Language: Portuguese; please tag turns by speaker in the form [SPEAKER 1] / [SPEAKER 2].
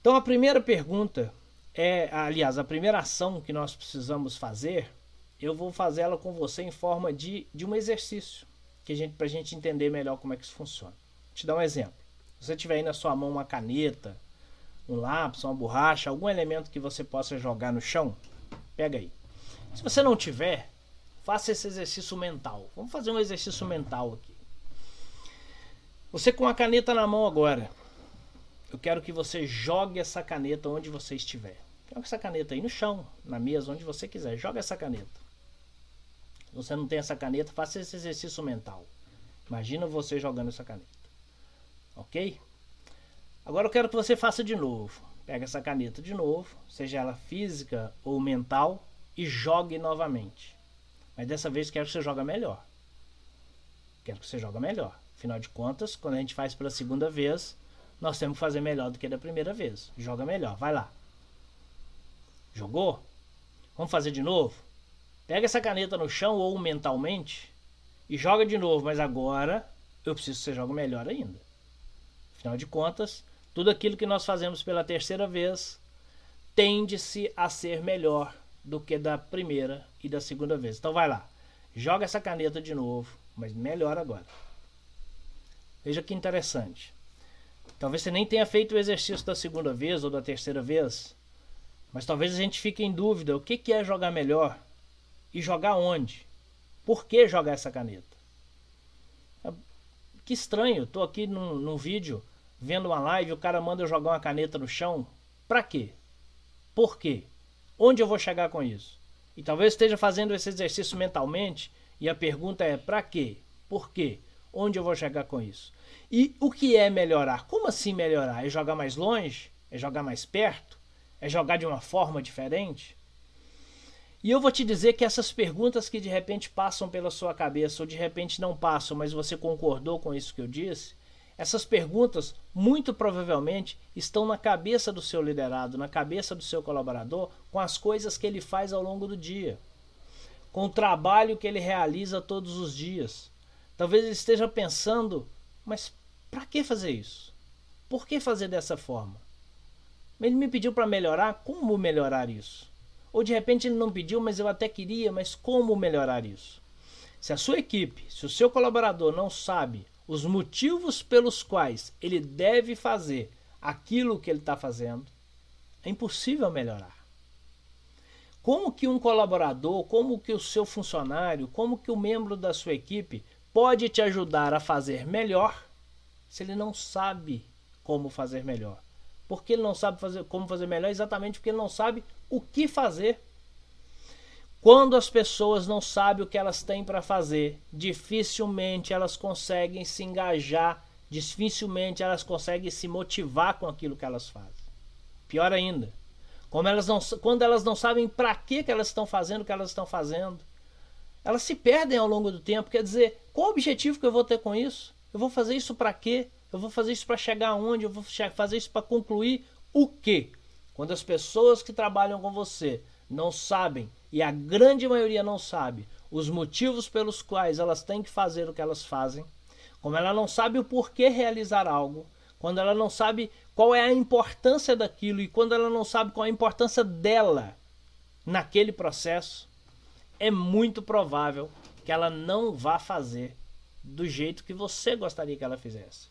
[SPEAKER 1] Então a primeira pergunta é, aliás, a primeira ação que nós precisamos fazer, eu vou fazer ela com você em forma de, de um exercício, que a gente, pra gente entender melhor como é que isso funciona. Vou te dar um exemplo. Se você tiver aí na sua mão uma caneta, um lápis, uma borracha, algum elemento que você possa jogar no chão, pega aí. Se você não tiver, faça esse exercício mental. Vamos fazer um exercício mental aqui. Você com a caneta na mão agora, eu quero que você jogue essa caneta onde você estiver. Joga essa caneta aí no chão, na mesa, onde você quiser. Joga essa caneta. Se você não tem essa caneta, faça esse exercício mental. Imagina você jogando essa caneta. Ok? Agora eu quero que você faça de novo. Pega essa caneta de novo, seja ela física ou mental, e jogue novamente. Mas dessa vez quero que você jogue melhor. Quero que você jogue melhor. Afinal de contas, quando a gente faz pela segunda vez, nós temos que fazer melhor do que da primeira vez. Joga melhor, vai lá. Jogou? Vamos fazer de novo? Pega essa caneta no chão ou mentalmente e joga de novo, mas agora eu preciso que você jogue melhor ainda. Afinal de contas, tudo aquilo que nós fazemos pela terceira vez tende-se a ser melhor do que da primeira e da segunda vez. Então vai lá, joga essa caneta de novo, mas melhor agora. Veja que interessante. Talvez você nem tenha feito o exercício da segunda vez ou da terceira vez, mas talvez a gente fique em dúvida: o que, é jogar melhor e jogar onde? Por que jogar essa caneta? É, que estranho, estou aqui num, num vídeo vendo uma live, o cara manda eu jogar uma caneta no chão. Para quê? Por quê? Onde eu vou chegar com isso? E talvez esteja fazendo esse exercício mentalmente e a pergunta é: para quê? Por quê? Onde eu vou chegar com isso? E o que é melhorar? Como assim melhorar? É jogar mais longe? É jogar mais perto? É jogar de uma forma diferente? E eu vou te dizer que essas perguntas que de repente passam pela sua cabeça ou de repente não passam, mas você concordou com isso que eu disse, essas perguntas muito provavelmente estão na cabeça do seu liderado, na cabeça do seu colaborador, com as coisas que ele faz ao longo do dia, com o trabalho que ele realiza todos os dias. Talvez ele esteja pensando, mas para que fazer isso? Por que fazer dessa forma? Ele me pediu para melhorar, como melhorar isso? Ou de repente ele não pediu, mas eu até queria, mas como melhorar isso? Se a sua equipe, se o seu colaborador não sabe os motivos pelos quais ele deve fazer aquilo que ele está fazendo, é impossível melhorar. Como que um colaborador, como que o seu funcionário, como que o membro da sua equipe pode te ajudar a fazer melhor se ele não sabe como fazer melhor. Porque ele não sabe fazer, como fazer melhor exatamente porque ele não sabe o que fazer. Quando as pessoas não sabem o que elas têm para fazer, dificilmente elas conseguem se engajar, dificilmente elas conseguem se motivar com aquilo que elas fazem. Pior ainda, como elas não, quando elas não sabem para que, que elas estão fazendo o que elas estão fazendo, elas se perdem ao longo do tempo. Quer dizer, qual o objetivo que eu vou ter com isso? Eu vou fazer isso para quê? Eu vou fazer isso para chegar aonde? Eu vou fazer isso para concluir o quê? Quando as pessoas que trabalham com você não sabem, e a grande maioria não sabe, os motivos pelos quais elas têm que fazer o que elas fazem, como ela não sabe o porquê realizar algo, quando ela não sabe qual é a importância daquilo e quando ela não sabe qual é a importância dela naquele processo, é muito provável que ela não vá fazer do jeito que você gostaria que ela fizesse.